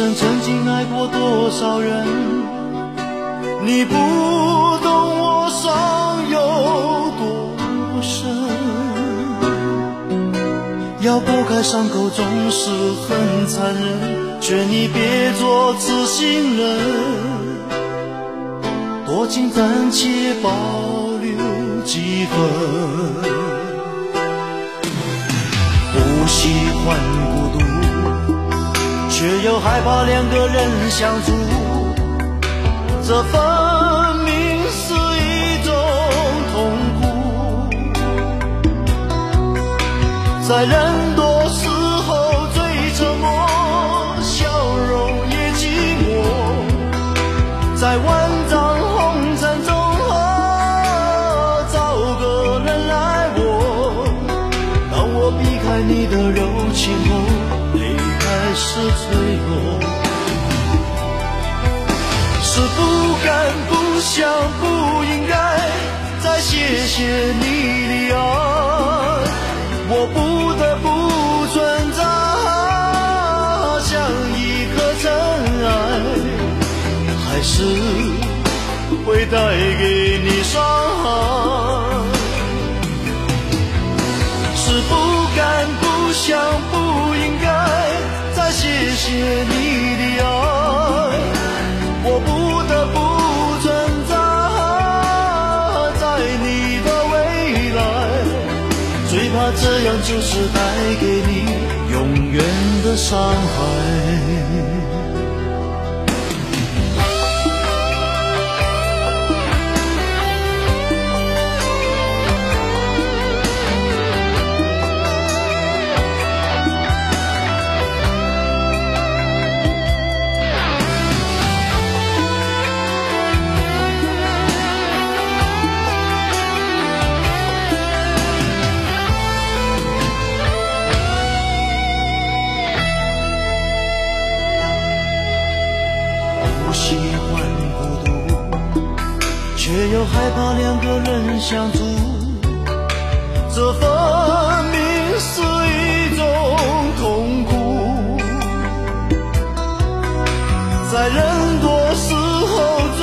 生曾经爱过多少人？你不懂我伤有多深。要拨开伤口总是很残忍，劝你别做痴心人，多情暂且保留几分。不喜欢又害怕两个人相处，这分明是一种痛苦。在人多时候最沉默，笑容也寂寞。在脆弱，是不敢、不想、不应该再谢谢你的爱，我不得不存在，像一颗尘埃，还是会带给这样就是带给你永远的伤害。不喜欢孤独，却又害怕两个人相处，这分明是一种痛苦。在人多时候最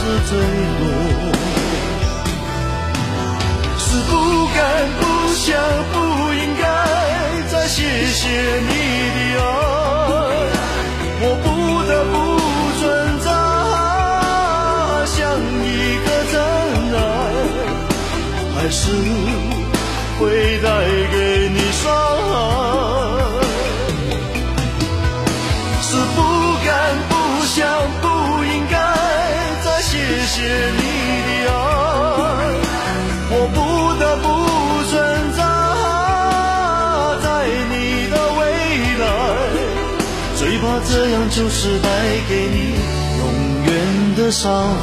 离开是不敢、不。想不应该再谢谢你的爱，我不得不存在，像一颗尘埃，还是会带给你伤害。是不敢、不想、谢谢你的爱，我不得不存在在你的未来。最怕这样就是带给你永远的伤害。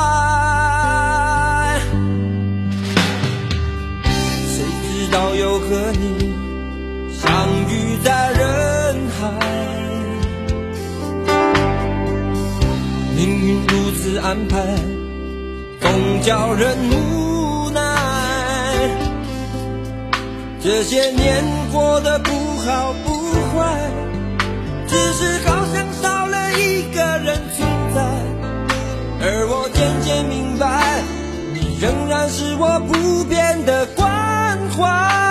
安排总叫人无奈这些年过得不好不坏只是好像少了一个人存在而我渐渐明白你仍然是我不变的关怀。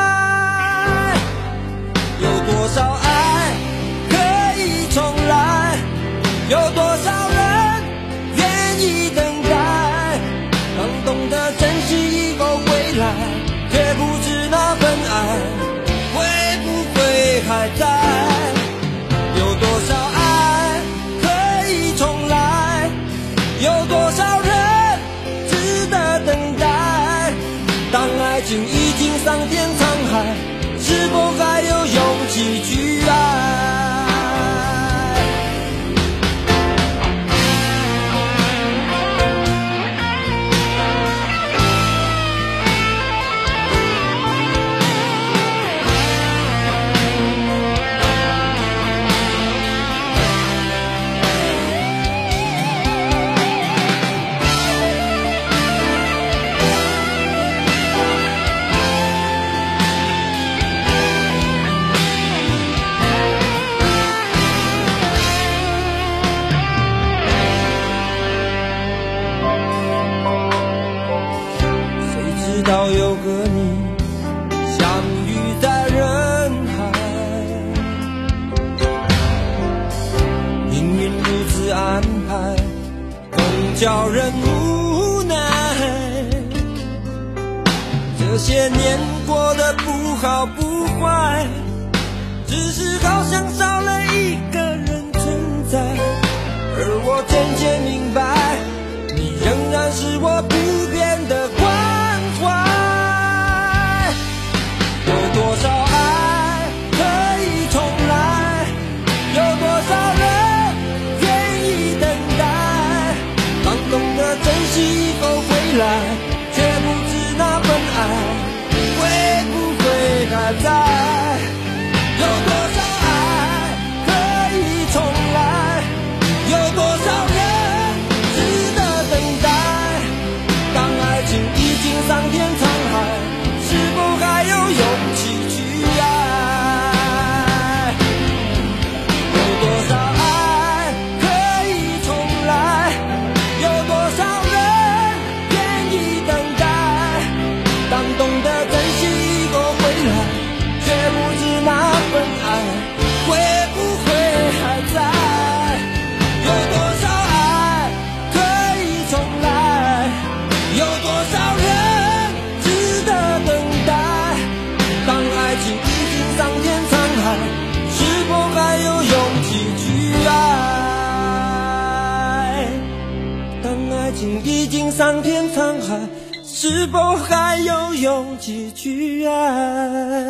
叫人无奈。这些年过得不好不坏只是好像少情已经桑田沧海，是否还有勇气去爱？